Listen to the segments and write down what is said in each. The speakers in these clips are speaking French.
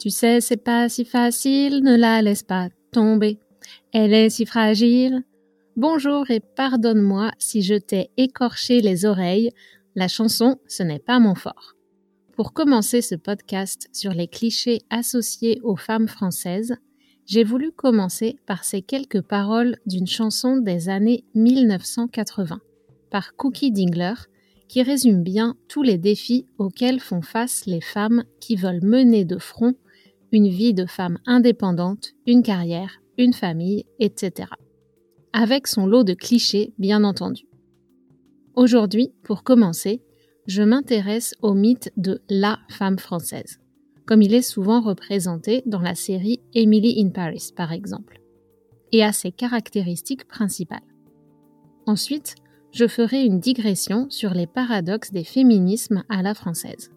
tu sais, c'est pas si facile, ne la laisse pas tomber. Elle est si fragile. Bonjour et pardonne-moi si je t'ai écorché les oreilles. La chanson, ce n'est pas mon fort. Pour commencer ce podcast sur les clichés associés aux femmes françaises, j'ai voulu commencer par ces quelques paroles d'une chanson des années 1980 par Cookie Dingler, qui résume bien tous les défis auxquels font face les femmes qui veulent mener de front une vie de femme indépendante, une carrière, une famille, etc. Avec son lot de clichés, bien entendu. Aujourd'hui, pour commencer, je m'intéresse au mythe de la femme française, comme il est souvent représenté dans la série Emily in Paris, par exemple, et à ses caractéristiques principales. Ensuite, je ferai une digression sur les paradoxes des féminismes à la française.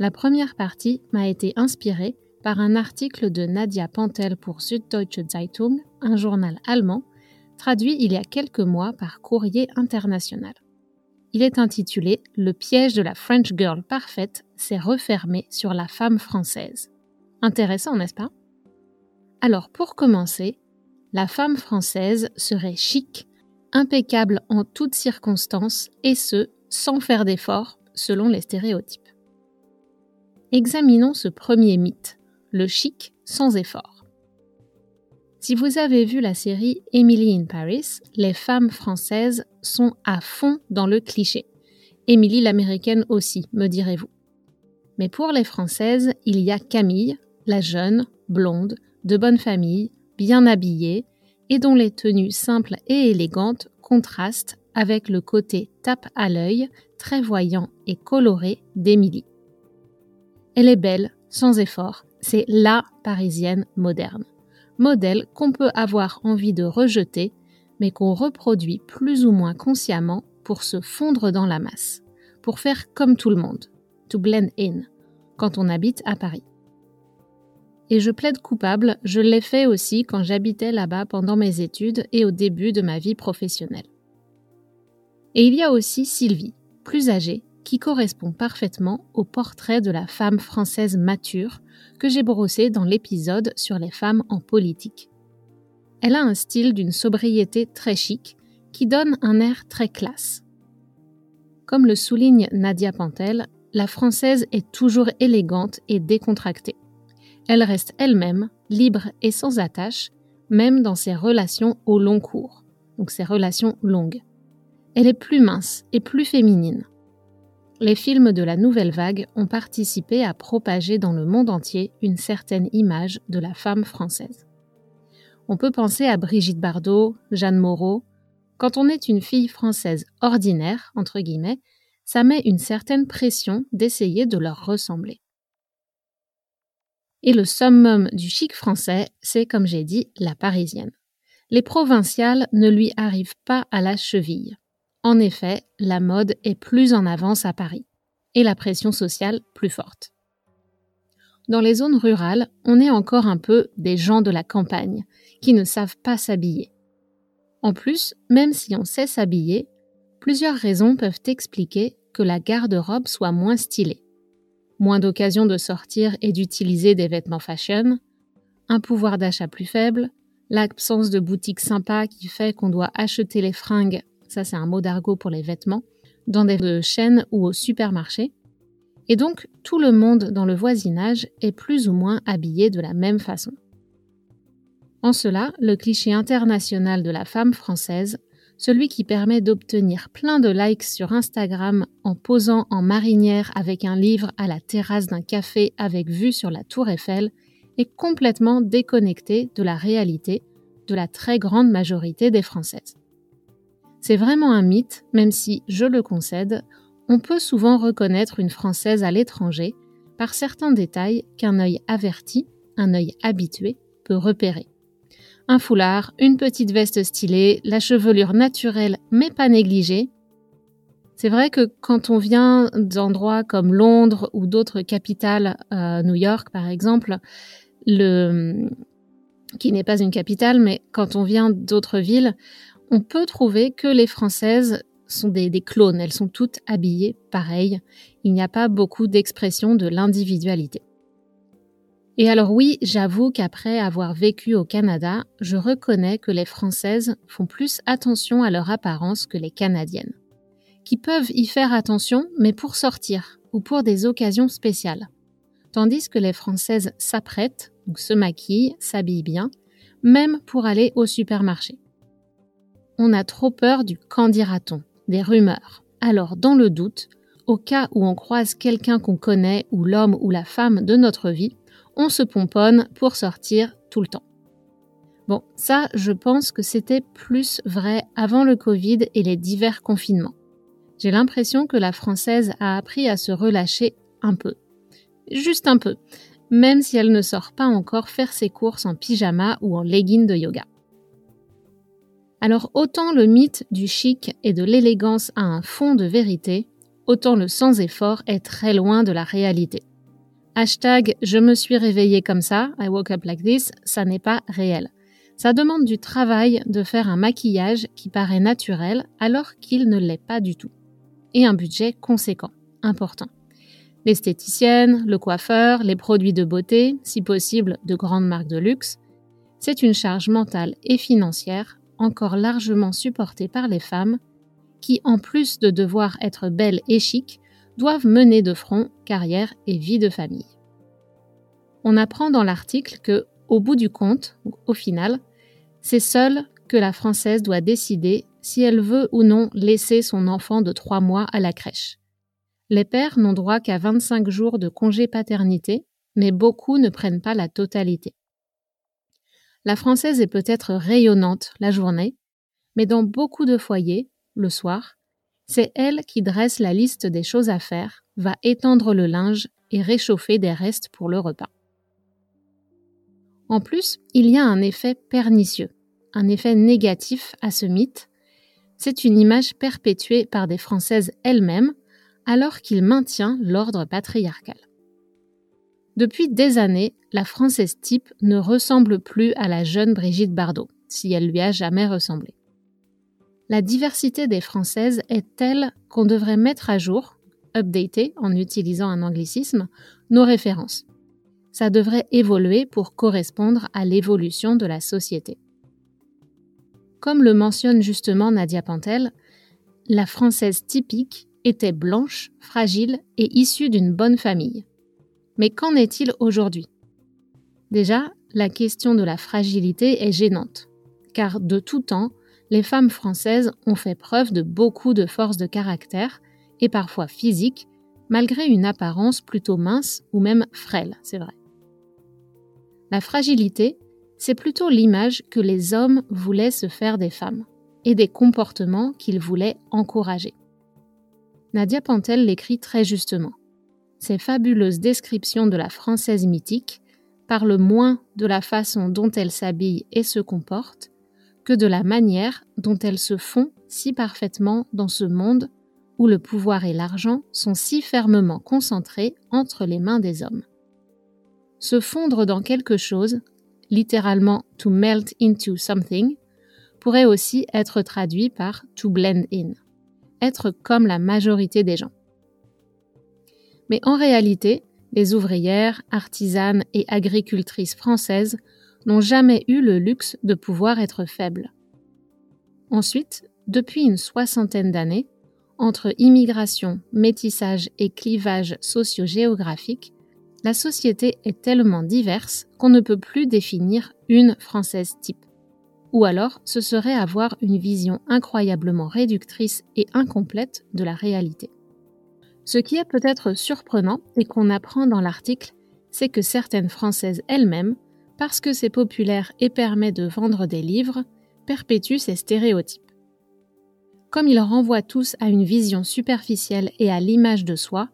La première partie m'a été inspirée par un article de Nadia Pantel pour Süddeutsche Zeitung, un journal allemand, traduit il y a quelques mois par Courrier International. Il est intitulé Le piège de la French Girl parfaite s'est refermé sur la femme française. Intéressant, n'est-ce pas? Alors, pour commencer, la femme française serait chic, impeccable en toutes circonstances, et ce, sans faire d'efforts, selon les stéréotypes. Examinons ce premier mythe, le chic sans effort. Si vous avez vu la série Emily in Paris, les femmes françaises sont à fond dans le cliché. Emily l'américaine aussi, me direz-vous. Mais pour les françaises, il y a Camille, la jeune, blonde, de bonne famille, bien habillée, et dont les tenues simples et élégantes contrastent avec le côté tape à l'œil, très voyant et coloré d'Émilie. Elle est belle, sans effort, c'est la parisienne moderne. Modèle qu'on peut avoir envie de rejeter, mais qu'on reproduit plus ou moins consciemment pour se fondre dans la masse, pour faire comme tout le monde, to blend in, quand on habite à Paris. Et je plaide coupable, je l'ai fait aussi quand j'habitais là-bas pendant mes études et au début de ma vie professionnelle. Et il y a aussi Sylvie, plus âgée, qui correspond parfaitement au portrait de la femme française mature que j'ai brossé dans l'épisode sur les femmes en politique. Elle a un style d'une sobriété très chic qui donne un air très classe. Comme le souligne Nadia Pantel, la française est toujours élégante et décontractée. Elle reste elle-même, libre et sans attache, même dans ses relations au long cours, donc ses relations longues. Elle est plus mince et plus féminine. Les films de la nouvelle vague ont participé à propager dans le monde entier une certaine image de la femme française. On peut penser à Brigitte Bardot, Jeanne Moreau. Quand on est une fille française ordinaire, entre guillemets, ça met une certaine pression d'essayer de leur ressembler. Et le summum du chic français, c'est comme j'ai dit, la parisienne. Les provinciales ne lui arrivent pas à la cheville. En effet, la mode est plus en avance à Paris et la pression sociale plus forte. Dans les zones rurales, on est encore un peu des gens de la campagne, qui ne savent pas s'habiller. En plus, même si on sait s'habiller, plusieurs raisons peuvent expliquer que la garde-robe soit moins stylée. Moins d'occasions de sortir et d'utiliser des vêtements fashion, un pouvoir d'achat plus faible, l'absence de boutiques sympas qui fait qu'on doit acheter les fringues, ça c'est un mot d'argot pour les vêtements, dans des chaînes ou au supermarché, et donc tout le monde dans le voisinage est plus ou moins habillé de la même façon. En cela, le cliché international de la femme française, celui qui permet d'obtenir plein de likes sur Instagram en posant en marinière avec un livre à la terrasse d'un café avec vue sur la tour Eiffel, est complètement déconnecté de la réalité de la très grande majorité des Françaises. C'est vraiment un mythe, même si, je le concède, on peut souvent reconnaître une Française à l'étranger par certains détails qu'un œil averti, un œil habitué, peut repérer. Un foulard, une petite veste stylée, la chevelure naturelle mais pas négligée. C'est vrai que quand on vient d'endroits comme Londres ou d'autres capitales, euh, New York par exemple, le, qui n'est pas une capitale, mais quand on vient d'autres villes, on peut trouver que les Françaises sont des, clones, elles sont toutes habillées pareil, il n'y a pas beaucoup d'expression de l'individualité. Et alors oui, j'avoue qu'après avoir vécu au Canada, je reconnais que les Françaises font plus attention à leur apparence que les Canadiennes, qui peuvent y faire attention, mais pour sortir ou pour des occasions spéciales. Tandis que les Françaises s'apprêtent, donc se maquillent, s'habillent bien, même pour aller au supermarché. On a trop peur du qu'en dira-t-on des rumeurs. Alors, dans le doute, au cas où on croise quelqu'un qu'on connaît ou l'homme ou la femme de notre vie, on se pomponne pour sortir tout le temps. Bon, ça, je pense que c'était plus vrai avant le Covid et les divers confinements. J'ai l'impression que la française a appris à se relâcher un peu. Juste un peu, même si elle ne sort pas encore faire ses courses en pyjama ou en legging de yoga. Alors autant le mythe du chic et de l'élégance a un fond de vérité, autant le sans effort est très loin de la réalité. Hashtag je me suis réveillé comme ça, I woke up like this, ça n'est pas réel. Ça demande du travail de faire un maquillage qui paraît naturel alors qu'il ne l'est pas du tout. Et un budget conséquent, important. L'esthéticienne, le coiffeur, les produits de beauté, si possible de grandes marques de luxe, c'est une charge mentale et financière encore largement supportée par les femmes, qui, en plus de devoir être belles et chic, doivent mener de front carrière et vie de famille. On apprend dans l'article que, au bout du compte, au final, c'est seule que la Française doit décider si elle veut ou non laisser son enfant de trois mois à la crèche. Les pères n'ont droit qu'à 25 jours de congé paternité, mais beaucoup ne prennent pas la totalité. La française est peut-être rayonnante la journée, mais dans beaucoup de foyers, le soir, c'est elle qui dresse la liste des choses à faire, va étendre le linge et réchauffer des restes pour le repas. En plus, il y a un effet pernicieux, un effet négatif à ce mythe. C'est une image perpétuée par des Françaises elles-mêmes alors qu'il maintient l'ordre patriarcal. Depuis des années, la Française type ne ressemble plus à la jeune Brigitte Bardot, si elle lui a jamais ressemblé. La diversité des Françaises est telle qu'on devrait mettre à jour, updater en utilisant un anglicisme, nos références. Ça devrait évoluer pour correspondre à l'évolution de la société. Comme le mentionne justement Nadia Pantel, la Française typique était blanche, fragile et issue d'une bonne famille. Mais qu'en est-il aujourd'hui? Déjà, la question de la fragilité est gênante, car de tout temps, les femmes françaises ont fait preuve de beaucoup de force de caractère, et parfois physique, malgré une apparence plutôt mince ou même frêle, c'est vrai. La fragilité, c'est plutôt l'image que les hommes voulaient se faire des femmes, et des comportements qu'ils voulaient encourager. Nadia Pantel l'écrit très justement. Ces fabuleuses descriptions de la française mythique parlent moins de la façon dont elle s'habille et se comporte que de la manière dont elles se font si parfaitement dans ce monde où le pouvoir et l'argent sont si fermement concentrés entre les mains des hommes. se fondre dans quelque chose, littéralement to melt into something, pourrait aussi être traduit par to blend in, être comme la majorité des gens. Mais en réalité, les ouvrières, artisanes et agricultrices françaises n'ont jamais eu le luxe de pouvoir être faibles. Ensuite, depuis une soixantaine d'années, entre immigration, métissage et clivage socio-géographique, la société est tellement diverse qu'on ne peut plus définir une française type. Ou alors, ce serait avoir une vision incroyablement réductrice et incomplète de la réalité. Ce qui est peut-être surprenant et qu'on apprend dans l'article, c'est que certaines Françaises elles-mêmes, parce que c'est populaire et permet de vendre des livres, perpétuent ces stéréotypes. Comme ils renvoient tous à une vision superficielle et à l'image de soi,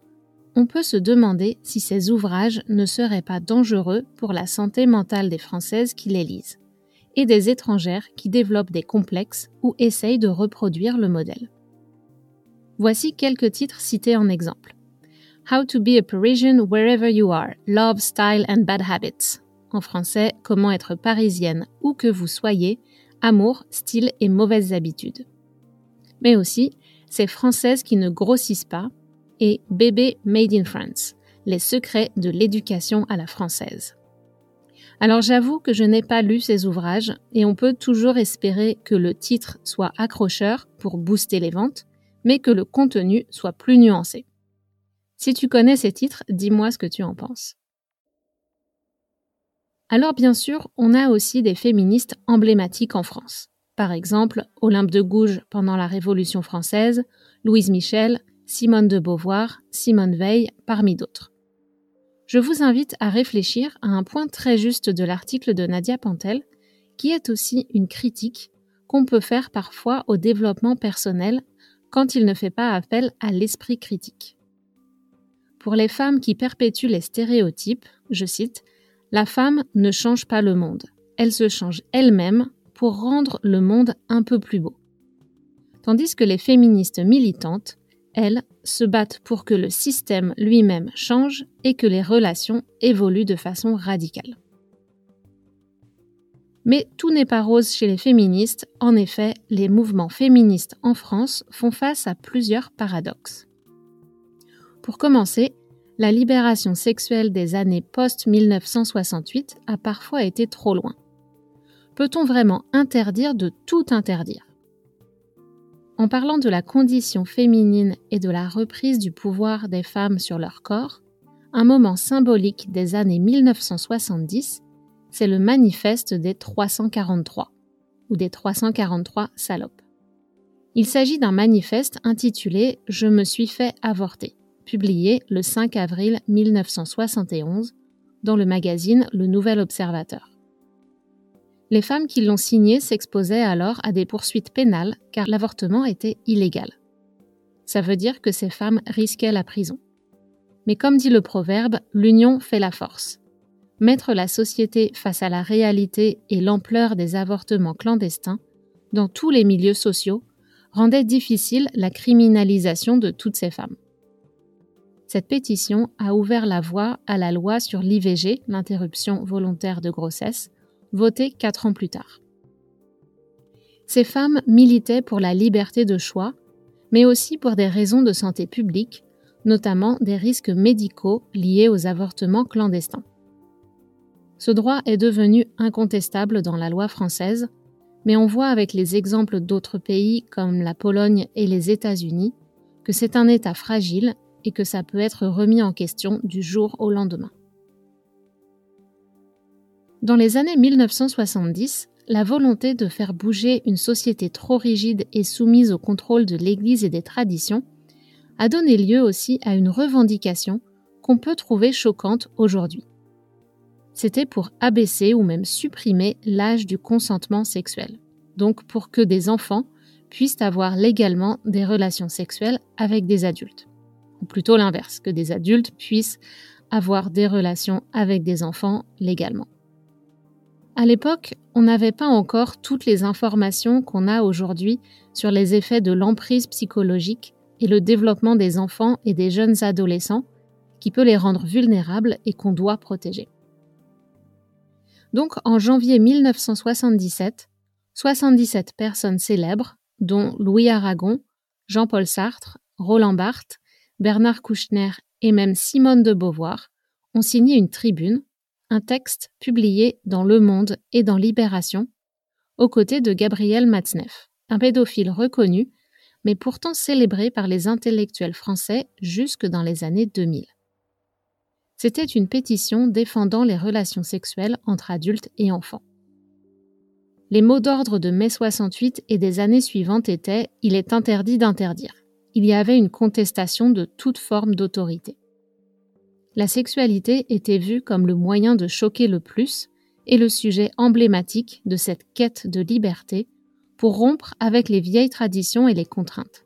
on peut se demander si ces ouvrages ne seraient pas dangereux pour la santé mentale des Françaises qui les lisent, et des étrangères qui développent des complexes ou essayent de reproduire le modèle. Voici quelques titres cités en exemple. How to be a Parisian wherever you are, Love, Style and Bad Habits. En français, Comment être parisienne où que vous soyez, amour, style et mauvaises habitudes. Mais aussi, Ces Françaises qui ne grossissent pas et Bébé Made in France, les secrets de l'éducation à la française. Alors j'avoue que je n'ai pas lu ces ouvrages et on peut toujours espérer que le titre soit accrocheur pour booster les ventes, mais que le contenu soit plus nuancé. Si tu connais ces titres, dis-moi ce que tu en penses. Alors bien sûr, on a aussi des féministes emblématiques en France. Par exemple, Olympe de Gouges pendant la Révolution française, Louise Michel, Simone de Beauvoir, Simone Veil, parmi d'autres. Je vous invite à réfléchir à un point très juste de l'article de Nadia Pantel, qui est aussi une critique qu'on peut faire parfois au développement personnel quand il ne fait pas appel à l'esprit critique. Pour les femmes qui perpétuent les stéréotypes, je cite, La femme ne change pas le monde, elle se change elle-même pour rendre le monde un peu plus beau. Tandis que les féministes militantes elles, se battent pour que le système lui-même change et que les relations évoluent de façon radicale. Mais tout n'est pas rose chez les féministes. En effet, les mouvements féministes en France font face à plusieurs paradoxes. Pour commencer, la libération sexuelle des années post-1968 a parfois été trop loin. Peut-on vraiment interdire de tout interdire? En parlant de la condition féminine et de la reprise du pouvoir des femmes sur leur corps, un moment symbolique des années 1970, c'est le manifeste des 343, ou des 343 salopes. Il s'agit d'un manifeste intitulé Je me suis fait avorter, publié le 5 avril 1971 dans le magazine Le Nouvel Observateur. Les femmes qui l'ont signé s'exposaient alors à des poursuites pénales car l'avortement était illégal. Ça veut dire que ces femmes risquaient la prison. Mais comme dit le proverbe, l'union fait la force. Mettre la société face à la réalité et l'ampleur des avortements clandestins, dans tous les milieux sociaux, rendait difficile la criminalisation de toutes ces femmes. Cette pétition a ouvert la voie à la loi sur l'IVG, l'interruption volontaire de grossesse, voté quatre ans plus tard. Ces femmes militaient pour la liberté de choix, mais aussi pour des raisons de santé publique, notamment des risques médicaux liés aux avortements clandestins. Ce droit est devenu incontestable dans la loi française, mais on voit avec les exemples d'autres pays comme la Pologne et les États-Unis que c'est un État fragile et que ça peut être remis en question du jour au lendemain. Dans les années 1970, la volonté de faire bouger une société trop rigide et soumise au contrôle de l'Église et des traditions a donné lieu aussi à une revendication qu'on peut trouver choquante aujourd'hui. C'était pour abaisser ou même supprimer l'âge du consentement sexuel, donc pour que des enfants puissent avoir légalement des relations sexuelles avec des adultes. Ou plutôt l'inverse, que des adultes puissent avoir des relations avec des enfants légalement. À l'époque, on n'avait pas encore toutes les informations qu'on a aujourd'hui sur les effets de l'emprise psychologique et le développement des enfants et des jeunes adolescents qui peut les rendre vulnérables et qu'on doit protéger. Donc en janvier 1977, 77 personnes célèbres, dont Louis Aragon, Jean-Paul Sartre, Roland Barthes, Bernard Kouchner et même Simone de Beauvoir, ont signé une tribune, un texte publié dans Le Monde et dans Libération, aux côtés de Gabriel Matzneff, un pédophile reconnu, mais pourtant célébré par les intellectuels français jusque dans les années 2000. C'était une pétition défendant les relations sexuelles entre adultes et enfants. Les mots d'ordre de mai 68 et des années suivantes étaient Il est interdit d'interdire. Il y avait une contestation de toute forme d'autorité. La sexualité était vue comme le moyen de choquer le plus et le sujet emblématique de cette quête de liberté pour rompre avec les vieilles traditions et les contraintes.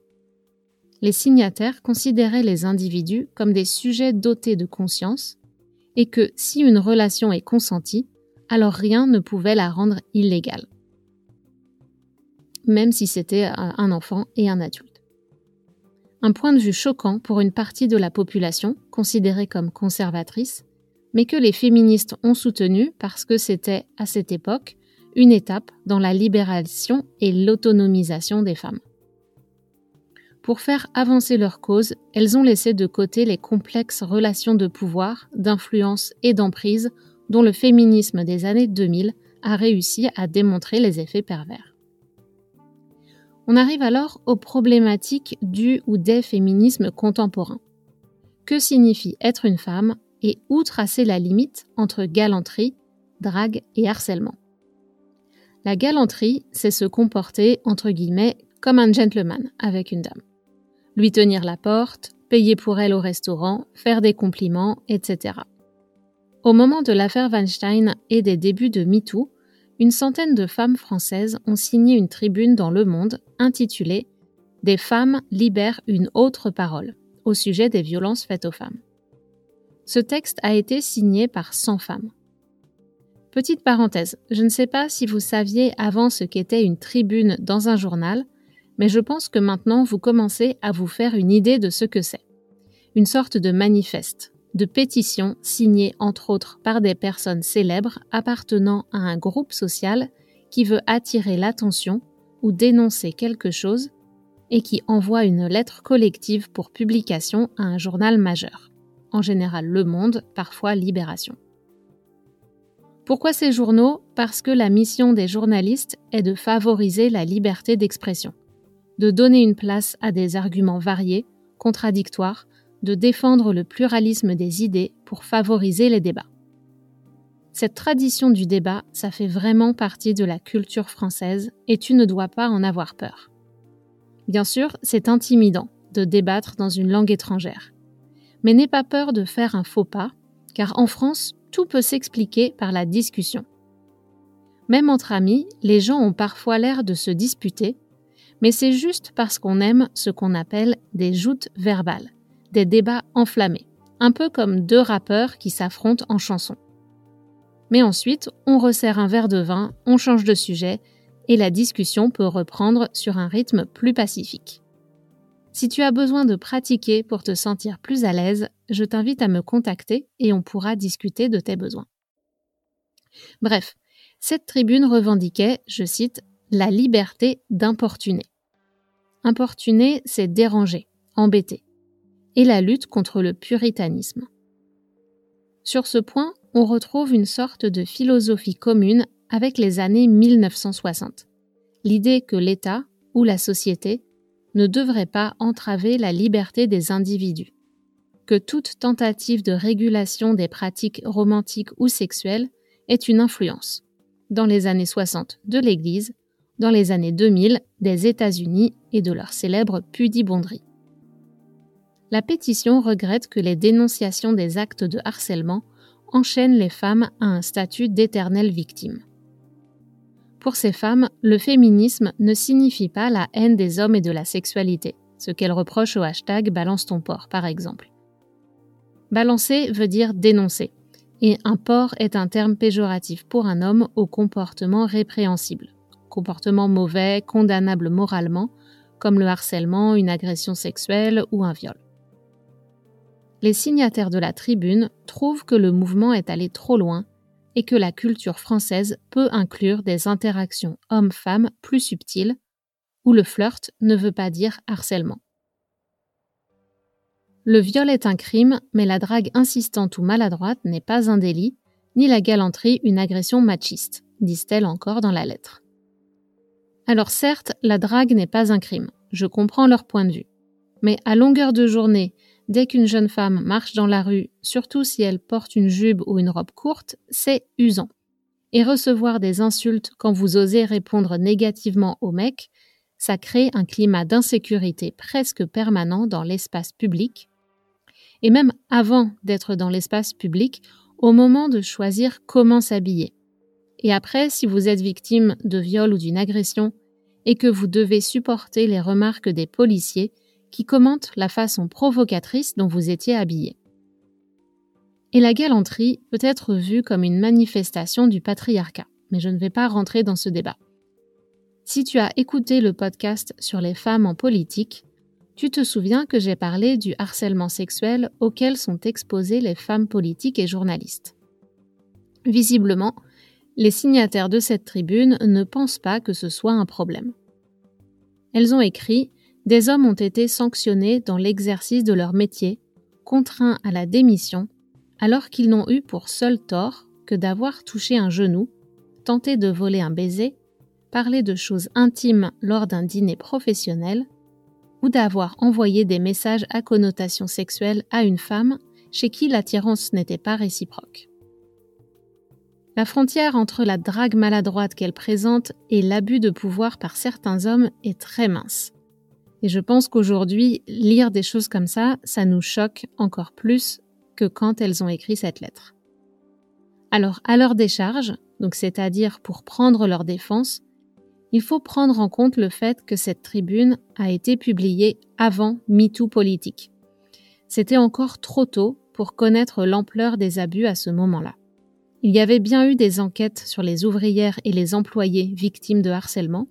Les signataires considéraient les individus comme des sujets dotés de conscience et que si une relation est consentie, alors rien ne pouvait la rendre illégale, même si c'était un enfant et un adulte. Un point de vue choquant pour une partie de la population, considérée comme conservatrice, mais que les féministes ont soutenu parce que c'était, à cette époque, une étape dans la libération et l'autonomisation des femmes. Pour faire avancer leur cause, elles ont laissé de côté les complexes relations de pouvoir, d'influence et d'emprise dont le féminisme des années 2000 a réussi à démontrer les effets pervers. On arrive alors aux problématiques du ou des féminismes contemporains. Que signifie être une femme et où tracer la limite entre galanterie, drague et harcèlement? La galanterie, c'est se comporter, entre guillemets, comme un gentleman avec une dame. Lui tenir la porte, payer pour elle au restaurant, faire des compliments, etc. Au moment de l'affaire Weinstein et des débuts de MeToo, une centaine de femmes françaises ont signé une tribune dans Le Monde intitulée Des femmes libèrent une autre parole au sujet des violences faites aux femmes. Ce texte a été signé par 100 femmes. Petite parenthèse, je ne sais pas si vous saviez avant ce qu'était une tribune dans un journal, mais je pense que maintenant vous commencez à vous faire une idée de ce que c'est. Une sorte de manifeste, de pétition signée entre autres par des personnes célèbres appartenant à un groupe social qui veut attirer l'attention ou dénoncer quelque chose et qui envoie une lettre collective pour publication à un journal majeur, en général Le Monde, parfois Libération. Pourquoi ces journaux? Parce que la mission des journalistes est de favoriser la liberté d'expression, de donner une place à des arguments variés, contradictoires, de défendre le pluralisme des idées pour favoriser les débats. Cette tradition du débat, ça fait vraiment partie de la culture française et tu ne dois pas en avoir peur. Bien sûr, c'est intimidant de débattre dans une langue étrangère. Mais n'aie pas peur de faire un faux pas, car en France, tout peut s'expliquer par la discussion. Même entre amis, les gens ont parfois l'air de se disputer, mais c'est juste parce qu'on aime ce qu'on appelle des joutes verbales des débats enflammés, un peu comme deux rappeurs qui s'affrontent en chanson. Mais ensuite, on resserre un verre de vin, on change de sujet, et la discussion peut reprendre sur un rythme plus pacifique. Si tu as besoin de pratiquer pour te sentir plus à l'aise, je t'invite à me contacter et on pourra discuter de tes besoins. Bref, cette tribune revendiquait, je cite, la liberté d'importuner. Importuner, c'est déranger, embêter et la lutte contre le puritanisme. Sur ce point, on retrouve une sorte de philosophie commune avec les années 1960. L'idée que l'État ou la société ne devrait pas entraver la liberté des individus, que toute tentative de régulation des pratiques romantiques ou sexuelles est une influence, dans les années 60 de l'Église, dans les années 2000 des États-Unis et de leur célèbre pudibonderie la pétition regrette que les dénonciations des actes de harcèlement enchaînent les femmes à un statut d'éternelle victime. Pour ces femmes, le féminisme ne signifie pas la haine des hommes et de la sexualité, ce qu'elles reprochent au hashtag Balance ton porc, par exemple. Balancer veut dire dénoncer, et un porc est un terme péjoratif pour un homme au comportement répréhensible, comportement mauvais, condamnable moralement, comme le harcèlement, une agression sexuelle ou un viol les signataires de la tribune trouvent que le mouvement est allé trop loin et que la culture française peut inclure des interactions hommes-femmes plus subtiles, où le flirt ne veut pas dire harcèlement. Le viol est un crime, mais la drague insistante ou maladroite n'est pas un délit, ni la galanterie une agression machiste, disent-elles encore dans la lettre. Alors certes, la drague n'est pas un crime, je comprends leur point de vue. Mais à longueur de journée, dès qu'une jeune femme marche dans la rue, surtout si elle porte une jupe ou une robe courte, c'est usant. Et recevoir des insultes quand vous osez répondre négativement au mec, ça crée un climat d'insécurité presque permanent dans l'espace public, et même avant d'être dans l'espace public, au moment de choisir comment s'habiller. Et après, si vous êtes victime de viol ou d'une agression, et que vous devez supporter les remarques des policiers qui commentent la façon provocatrice dont vous étiez habillé. Et la galanterie peut être vue comme une manifestation du patriarcat, mais je ne vais pas rentrer dans ce débat. Si tu as écouté le podcast sur les femmes en politique, tu te souviens que j'ai parlé du harcèlement sexuel auquel sont exposées les femmes politiques et journalistes. Visiblement, les signataires de cette tribune ne pensent pas que ce soit un problème. Elles ont écrit Des hommes ont été sanctionnés dans l'exercice de leur métier, contraints à la démission, alors qu'ils n'ont eu pour seul tort que d'avoir touché un genou, tenté de voler un baiser, parlé de choses intimes lors d'un dîner professionnel, ou d'avoir envoyé des messages à connotation sexuelle à une femme chez qui l'attirance n'était pas réciproque. La frontière entre la drague maladroite qu'elle présente et l'abus de pouvoir par certains hommes est très mince. Et je pense qu'aujourd'hui, lire des choses comme ça, ça nous choque encore plus que quand elles ont écrit cette lettre. Alors, à leur décharge, donc c'est-à-dire pour prendre leur défense, il faut prendre en compte le fait que cette tribune a été publiée avant MeToo politique. C'était encore trop tôt pour connaître l'ampleur des abus à ce moment-là. Il y avait bien eu des enquêtes sur les ouvrières et les employés victimes de harcèlement,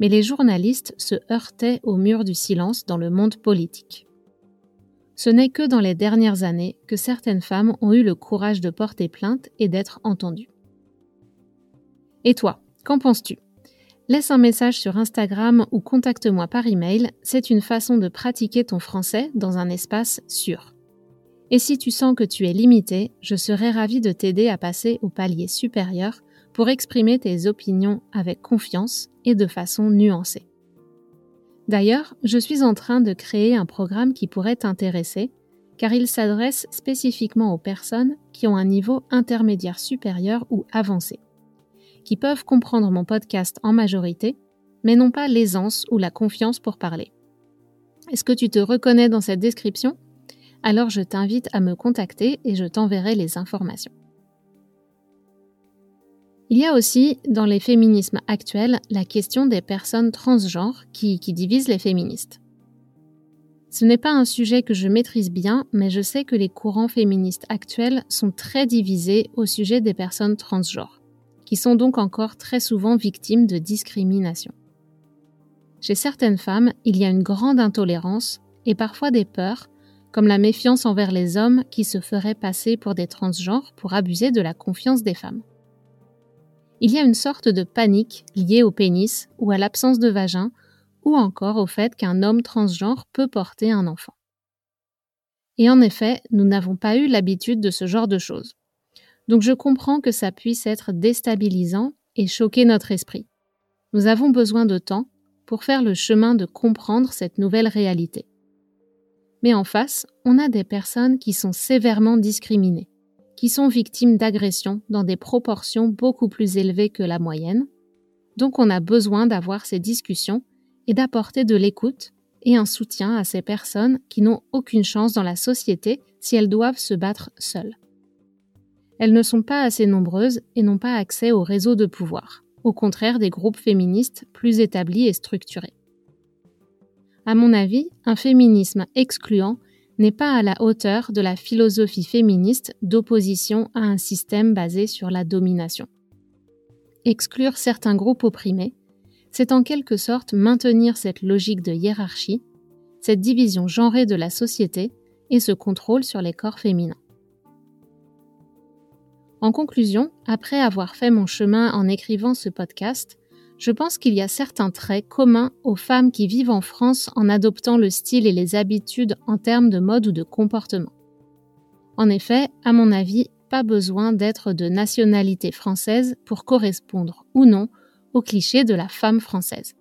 mais les journalistes se heurtaient au mur du silence dans le monde politique. Ce n'est que dans les dernières années que certaines femmes ont eu le courage de porter plainte et d'être entendues. Et toi, qu'en penses-tu? Laisse un message sur Instagram ou contacte-moi par email, c'est une façon de pratiquer ton français dans un espace sûr. Et si tu sens que tu es limité, je serai ravie de t'aider à passer au palier supérieur pour exprimer tes opinions avec confiance et de façon nuancée. D'ailleurs, je suis en train de créer un programme qui pourrait t'intéresser, car il s'adresse spécifiquement aux personnes qui ont un niveau intermédiaire supérieur ou avancé qui peuvent comprendre mon podcast en majorité, mais n'ont pas l'aisance ou la confiance pour parler. Est-ce que tu te reconnais dans cette description? Alors je t'invite à me contacter et je t'enverrai les informations. Il y a aussi, dans les féminismes actuels, la question des personnes transgenres qui, divisent les féministes. Ce n'est pas un sujet que je maîtrise bien, mais je sais que les courants féministes actuels sont très divisés au sujet des personnes transgenres qui sont donc encore très souvent victimes de discrimination. Chez certaines femmes, il y a une grande intolérance et parfois des peurs, comme la méfiance envers les hommes qui se feraient passer pour des transgenres pour abuser de la confiance des femmes. Il y a une sorte de panique liée au pénis ou à l'absence de vagin ou encore au fait qu'un homme transgenre peut porter un enfant. Et en effet, nous n'avons pas eu l'habitude de ce genre de choses. Donc je comprends que ça puisse être déstabilisant et choquer notre esprit. Nous avons besoin de temps pour faire le chemin de comprendre cette nouvelle réalité. Mais en face, on a des personnes qui sont sévèrement discriminées, qui sont victimes d'agressions dans des proportions beaucoup plus élevées que la moyenne. Donc on a besoin d'avoir ces discussions et d'apporter de l'écoute et un soutien à ces personnes qui n'ont aucune chance dans la société si elles doivent se battre seules. Elles ne sont pas assez nombreuses et n'ont pas accès au réseau de pouvoir, au contraire des groupes féministes plus établis et structurés. À mon avis, un féminisme excluant n'est pas à la hauteur de la philosophie féministe d'opposition à un système basé sur la domination. Exclure certains groupes opprimés, c'est en quelque sorte maintenir cette logique de hiérarchie, cette division genrée de la société et ce contrôle sur les corps féminins. En conclusion, après avoir fait mon chemin en écrivant ce podcast, je pense qu'il y a certains traits communs aux femmes qui vivent en France en adoptant le style et les habitudes en termes de mode ou de comportement. En effet, à mon avis, pas besoin d'être de nationalité française pour correspondre ou non au cliché de la femme française.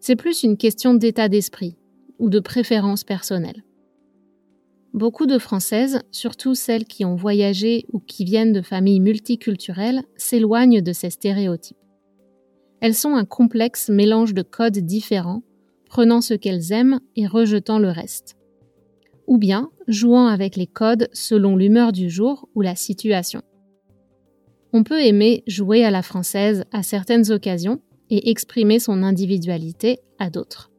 C'est plus une question d'état d'esprit ou de préférence personnelle. Beaucoup de Françaises, surtout celles qui ont voyagé ou qui viennent de familles multiculturelles, s'éloignent de ces stéréotypes. Elles sont un complexe mélange de codes différents, prenant ce qu'elles aiment et rejetant le reste. Ou bien jouant avec les codes selon l'humeur du jour ou la situation. On peut aimer jouer à la française à certaines occasions et exprimer son individualité à d'autres.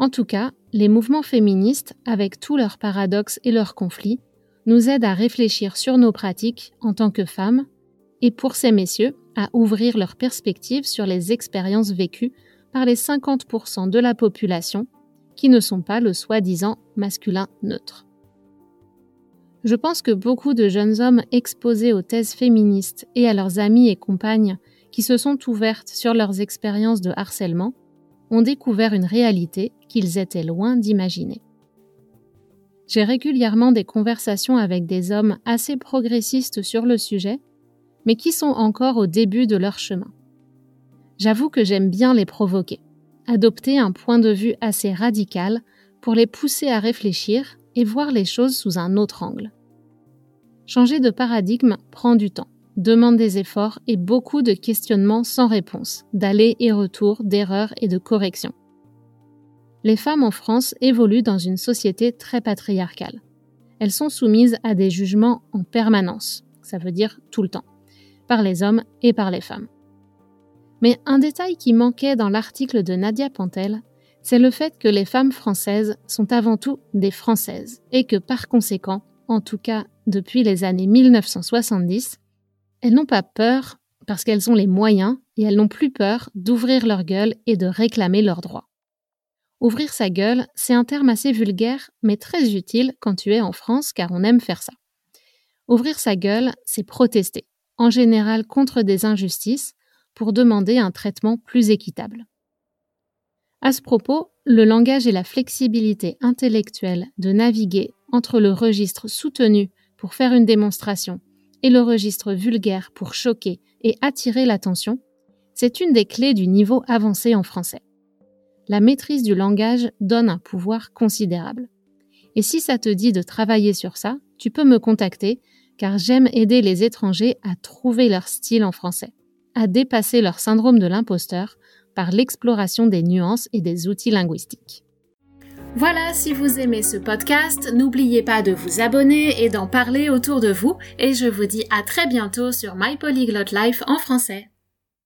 En tout cas, les mouvements féministes, avec tous leurs paradoxes et leurs conflits, nous aident à réfléchir sur nos pratiques en tant que femmes et pour ces messieurs, à ouvrir leurs perspectives sur les expériences vécues par les 50% de la population qui ne sont pas le soi-disant masculin neutre. Je pense que beaucoup de jeunes hommes exposés aux thèses féministes et à leurs amis et compagnes qui se sont ouvertes sur leurs expériences de harcèlement ont découvert une réalité qu'ils étaient loin d'imaginer. J'ai régulièrement des conversations avec des hommes assez progressistes sur le sujet mais qui sont encore au début de leur chemin. J'avoue que j'aime bien les provoquer, adopter un point de vue assez radical pour les pousser à réfléchir et voir les choses sous un autre angle. Changer de paradigme prend du temps, demande des efforts et beaucoup de questionnements sans réponse, d'allers et retours, d'erreurs et de corrections. Les femmes en France évoluent dans une société très patriarcale. Elles sont soumises à des jugements en permanence, ça veut dire tout le temps par les hommes et par les femmes. Mais un détail qui manquait dans l'article de Nadia Pantel, c'est le fait que les femmes françaises sont avant tout des Françaises et que par conséquent, en tout cas depuis les années 1970, elles n'ont pas peur parce qu'elles ont les moyens et elles n'ont plus peur d'ouvrir leur gueule et de réclamer leurs droits. Ouvrir sa gueule, c'est un terme assez vulgaire mais très utile quand tu es en France car on aime faire ça. Ouvrir sa gueule, c'est protester en général contre des injustices, pour demander un traitement plus équitable. À ce propos, le langage et la flexibilité intellectuelle de naviguer entre le registre soutenu pour faire une démonstration et le registre vulgaire pour choquer et attirer l'attention, c'est une des clés du niveau avancé en français. La maîtrise du langage donne un pouvoir considérable. Et si ça te dit de travailler sur ça, tu peux me contacter car j'aime aider les étrangers à trouver leur style en français, à dépasser leur syndrome de l'imposteur par l'exploration des nuances et des outils linguistiques. Voilà, si vous aimez ce podcast, n'oubliez pas de vous abonner et d'en parler autour de vous, et je vous dis à très bientôt sur My Polyglot Life en français.